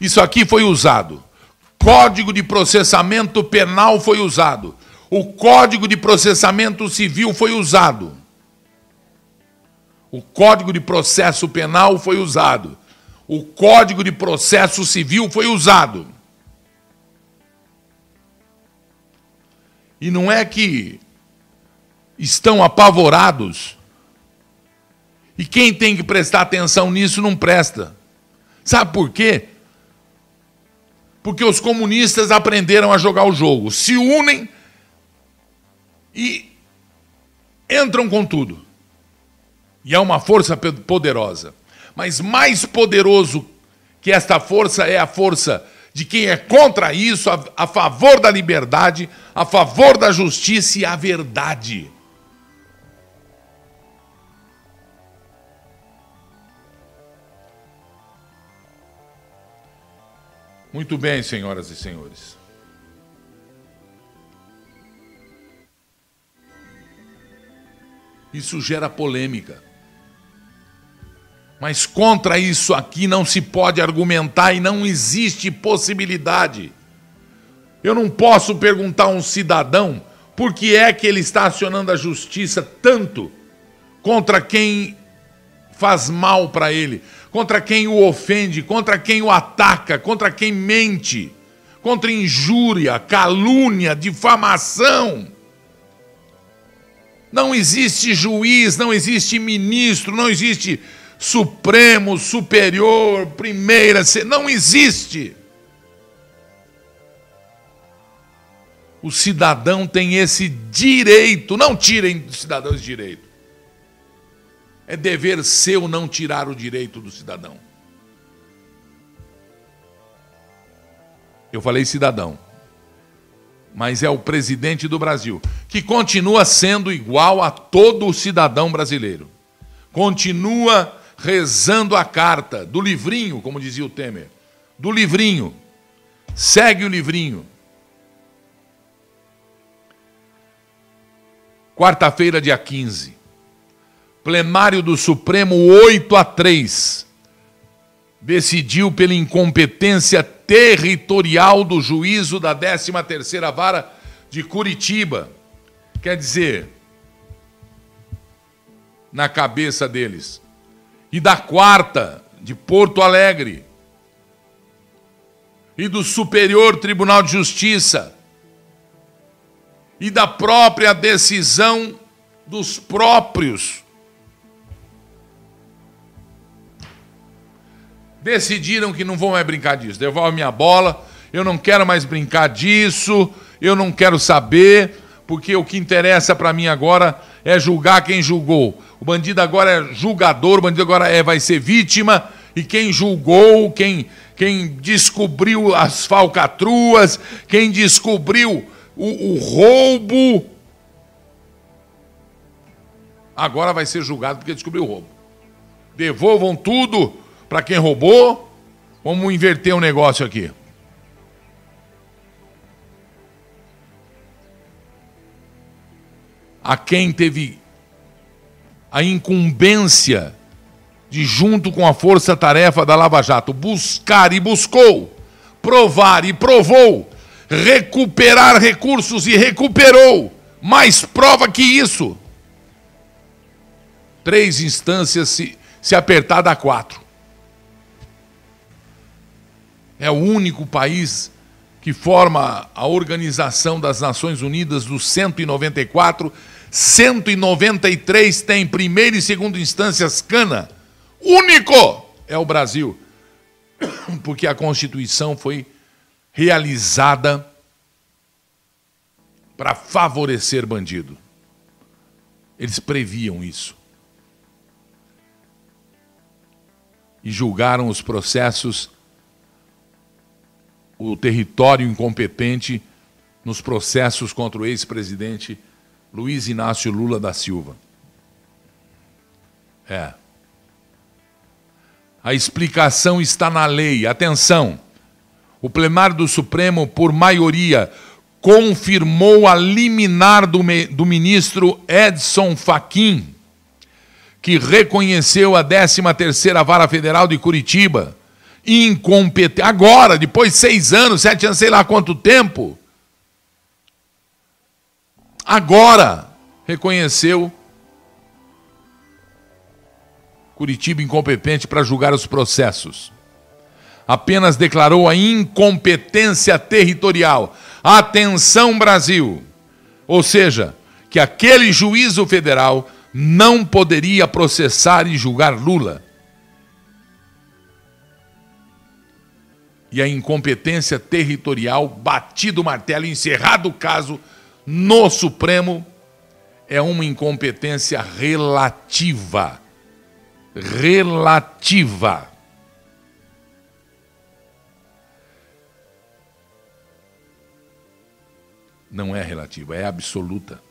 Isso aqui foi usado. Código de processamento penal foi usado. O Código de processamento civil foi usado. O Código de processo penal foi usado. O Código de processo civil foi usado. E não é que estão apavorados e quem tem que prestar atenção nisso não presta. Sabe por quê? Porque os comunistas aprenderam a jogar o jogo, se unem e entram com tudo. E é uma força poderosa. Mas mais poderoso que esta força é a força de quem é contra isso, a, a favor da liberdade, a favor da justiça e a verdade. Muito bem, senhoras e senhores. Isso gera polêmica. Mas contra isso aqui não se pode argumentar e não existe possibilidade. Eu não posso perguntar a um cidadão por que é que ele está acionando a justiça tanto contra quem faz mal para ele contra quem o ofende, contra quem o ataca, contra quem mente, contra injúria, calúnia, difamação. Não existe juiz, não existe ministro, não existe supremo, superior, primeira, não existe. O cidadão tem esse direito, não tirem do cidadão esse direito. É dever seu não tirar o direito do cidadão. Eu falei cidadão. Mas é o presidente do Brasil, que continua sendo igual a todo cidadão brasileiro. Continua rezando a carta do livrinho, como dizia o Temer. Do livrinho. Segue o livrinho. Quarta-feira, dia 15 plenário do Supremo 8 a 3 decidiu pela incompetência territorial do juízo da 13ª Vara de Curitiba. Quer dizer, na cabeça deles. E da quarta de Porto Alegre. E do Superior Tribunal de Justiça. E da própria decisão dos próprios decidiram que não vão mais brincar disso. Devolve minha bola eu não quero mais brincar disso, eu não quero saber, porque o que interessa para mim agora é julgar quem julgou. O bandido agora é julgador, o bandido agora é, vai ser vítima, e quem julgou, quem, quem descobriu as falcatruas, quem descobriu o, o roubo, agora vai ser julgado porque descobriu o roubo. Devolvam tudo para quem roubou. Vamos inverter o um negócio aqui. A quem teve a incumbência de, junto com a força-tarefa da Lava Jato, buscar e buscou, provar e provou, recuperar recursos e recuperou. Mais prova que isso. Três instâncias se, se apertar dá quatro. É o único país que forma a Organização das Nações Unidas dos 194 193 tem primeira e segunda instâncias cana. Único é o Brasil. [coughs] Porque a Constituição foi realizada para favorecer bandido. Eles previam isso. E julgaram os processos, o território incompetente nos processos contra o ex-presidente Luiz Inácio Lula da Silva. É. A explicação está na lei. Atenção. O plenário do Supremo, por maioria, confirmou a liminar do, do ministro Edson Fachin, que reconheceu a 13ª Vara Federal de Curitiba incompetente. Agora, depois de seis anos, sete anos, sei lá quanto tempo, agora reconheceu Curitiba incompetente para julgar os processos. Apenas declarou a incompetência territorial. Atenção, Brasil! Ou seja, que aquele juízo federal não poderia processar e julgar Lula. E a incompetência territorial, batido o martelo, encerrado o caso, no Supremo é uma incompetência relativa. Relativa. Não é relativa, é absoluta.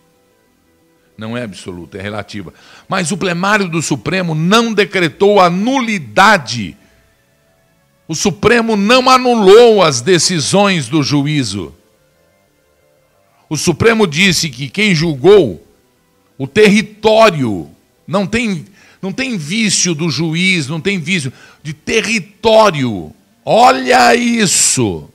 Não é absoluta, é relativa. Mas o plenário do Supremo não decretou a nulidade. O Supremo não anulou as decisões do juízo. O Supremo disse que quem julgou o território não tem não tem vício do juiz, não tem vício de território. Olha isso.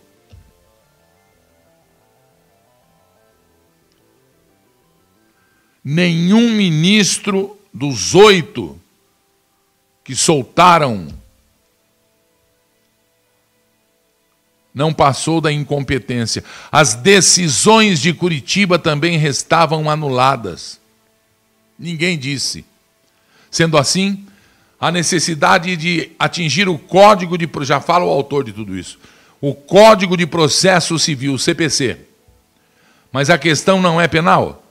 Nenhum ministro dos oito que soltaram não passou da incompetência. As decisões de Curitiba também restavam anuladas. Ninguém disse. Sendo assim, a necessidade de atingir o código de. Já fala o autor de tudo isso. O Código de Processo Civil, CPC. Mas a questão não é penal.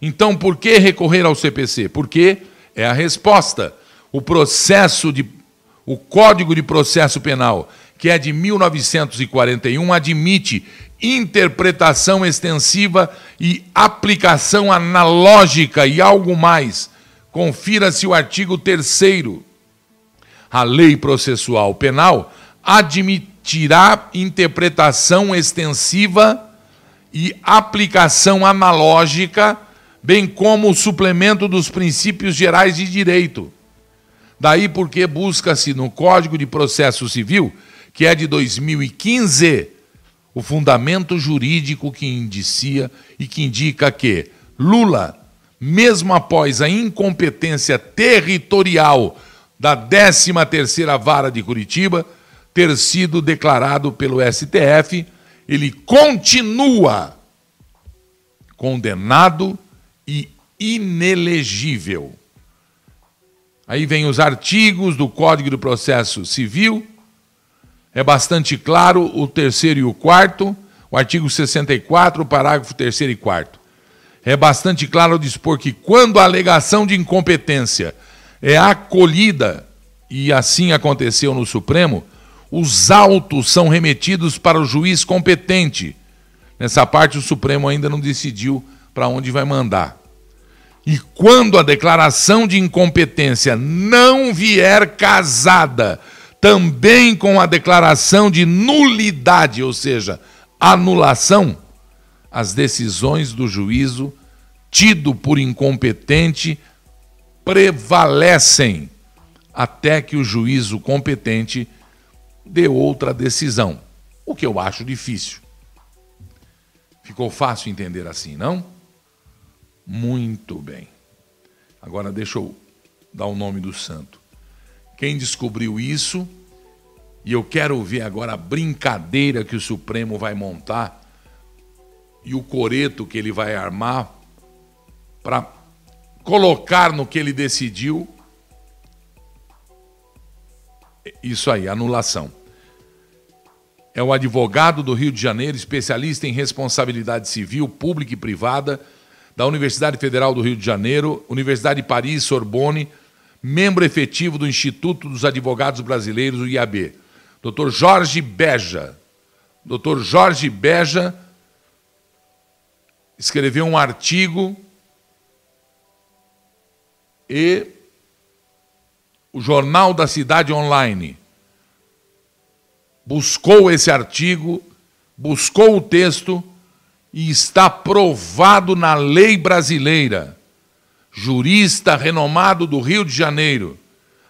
Então, por que recorrer ao CPC? Porque é a resposta. O processo de. O Código de Processo Penal que é de 1941, admite interpretação extensiva e aplicação analógica e algo mais. Confira-se o artigo 3. A lei processual penal admitirá interpretação extensiva e aplicação analógica, bem como o suplemento dos princípios gerais de direito. Daí porque busca-se no Código de Processo Civil que é de 2015, o fundamento jurídico que indicia e que indica que Lula, mesmo após a incompetência territorial da 13ª Vara de Curitiba ter sido declarado pelo STF, ele continua condenado e inelegível. Aí vem os artigos do Código do Processo Civil É bastante claro o terceiro e o quarto, o artigo 64, parágrafo terceiro e quarto. É bastante claro dispor que quando a alegação de incompetência é acolhida, e assim aconteceu no Supremo, os autos são remetidos para o juiz competente. Nessa parte, o Supremo ainda não decidiu para onde vai mandar. E quando a declaração de incompetência não vier casada também com a declaração de nulidade, ou seja, anulação, as decisões do juízo tido por incompetente prevalecem até que o juízo competente dê outra decisão, o que eu acho difícil. Ficou fácil entender assim, não? Muito bem. Agora deixa eu dar o nome do santo. Quem descobriu isso, e eu quero ver agora a brincadeira que o Supremo vai montar e o coreto que ele vai armar para colocar no que ele decidiu isso aí, anulação. É o advogado do Rio de Janeiro, especialista em responsabilidade civil, pública e privada, da Universidade Federal do Rio de Janeiro, Universidade de Paris, Sorbonne, membro efetivo do Instituto dos Advogados Brasileiros, o IAB. Dr. Jorge Beja. Dr. Jorge Beja escreveu um artigo e o Jornal da Cidade Online buscou esse artigo, buscou o texto e está provado na lei brasileira. Jurista renomado do Rio de Janeiro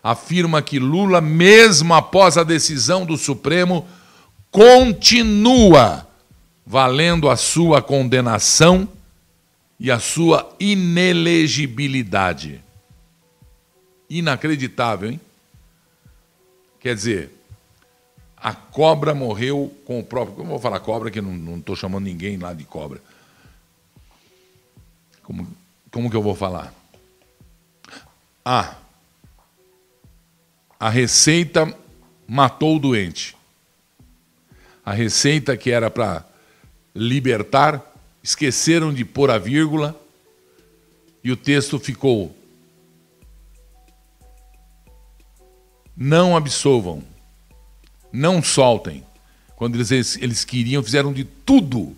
afirma que Lula, mesmo após a decisão do Supremo, continua valendo a sua condenação e a sua inelegibilidade. Inacreditável, hein? Quer dizer, a cobra morreu com o próprio. Como eu vou falar cobra, que não estou chamando ninguém lá de cobra. Como, como que eu vou falar? Ah, a receita matou o doente. A receita que era para libertar, esqueceram de pôr a vírgula e o texto ficou: Não absolvam não soltem. Quando eles, eles queriam, fizeram de tudo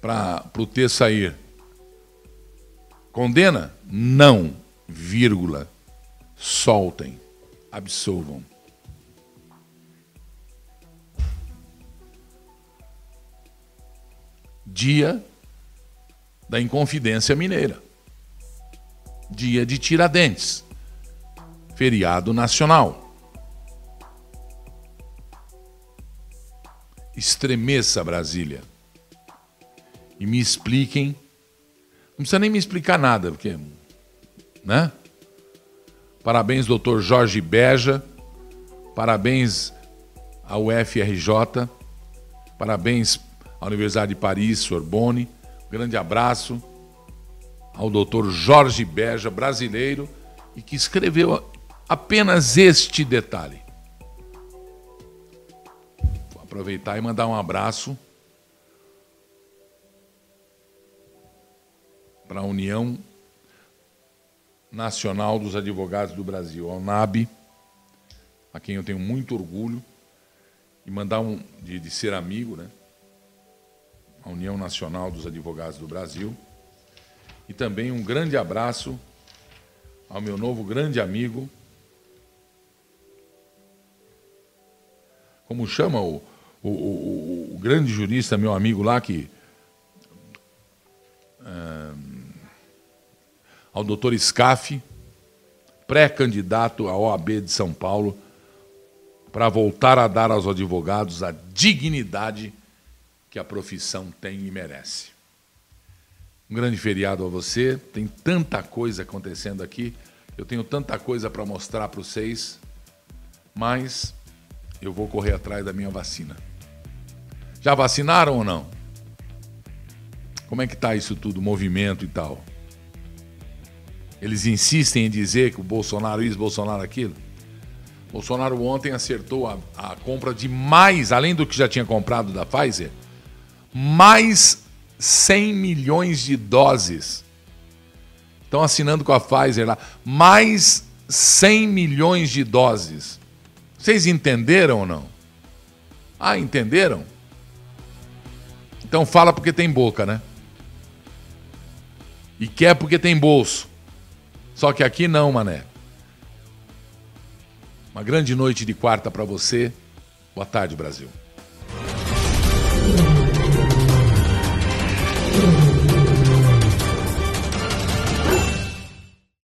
para o texto sair. Condena? Não, vírgula. Soltem, absolvam. Dia da Inconfidência Mineira. Dia de Tiradentes. Feriado nacional. estremeça Brasília e me expliquem. Não precisa nem me explicar nada, porque. Né? Parabéns, doutor Jorge Beja. Parabéns ao UFRJ. Parabéns à Universidade de Paris, Sorbonne. Um grande abraço ao doutor Jorge Beja, brasileiro, e que escreveu apenas este detalhe. aproveitar e mandar um abraço para a União Nacional dos Advogados do Brasil, a UNAB, a quem eu tenho muito orgulho, e mandar um de, de ser amigo, né? A União Nacional dos Advogados do Brasil. E também um grande abraço ao meu novo grande amigo. Como chama o, o, o, o grande jurista, meu amigo lá, que. Ao doutor Scaff, pré-candidato à OAB de São Paulo, para voltar a dar aos advogados a dignidade que a profissão tem e merece. Um grande feriado a você. Tem tanta coisa acontecendo aqui. Eu tenho tanta coisa para mostrar para vocês, mas eu vou correr atrás da minha vacina. Já vacinaram ou não? Como é que está isso tudo, movimento e tal? Eles insistem em dizer que o Bolsonaro isso, Bolsonaro aquilo. Bolsonaro ontem acertou a, a compra de mais, além do que já tinha comprado da Pfizer, mais 100 milhões de doses. Estão assinando com a Pfizer lá, mais 100 milhões de doses. Vocês entenderam ou não? Ah, entenderam? Então fala porque tem boca, né? E quer porque tem bolso. Só que aqui não, mané. Uma grande noite de quarta para você. Boa tarde, Brasil.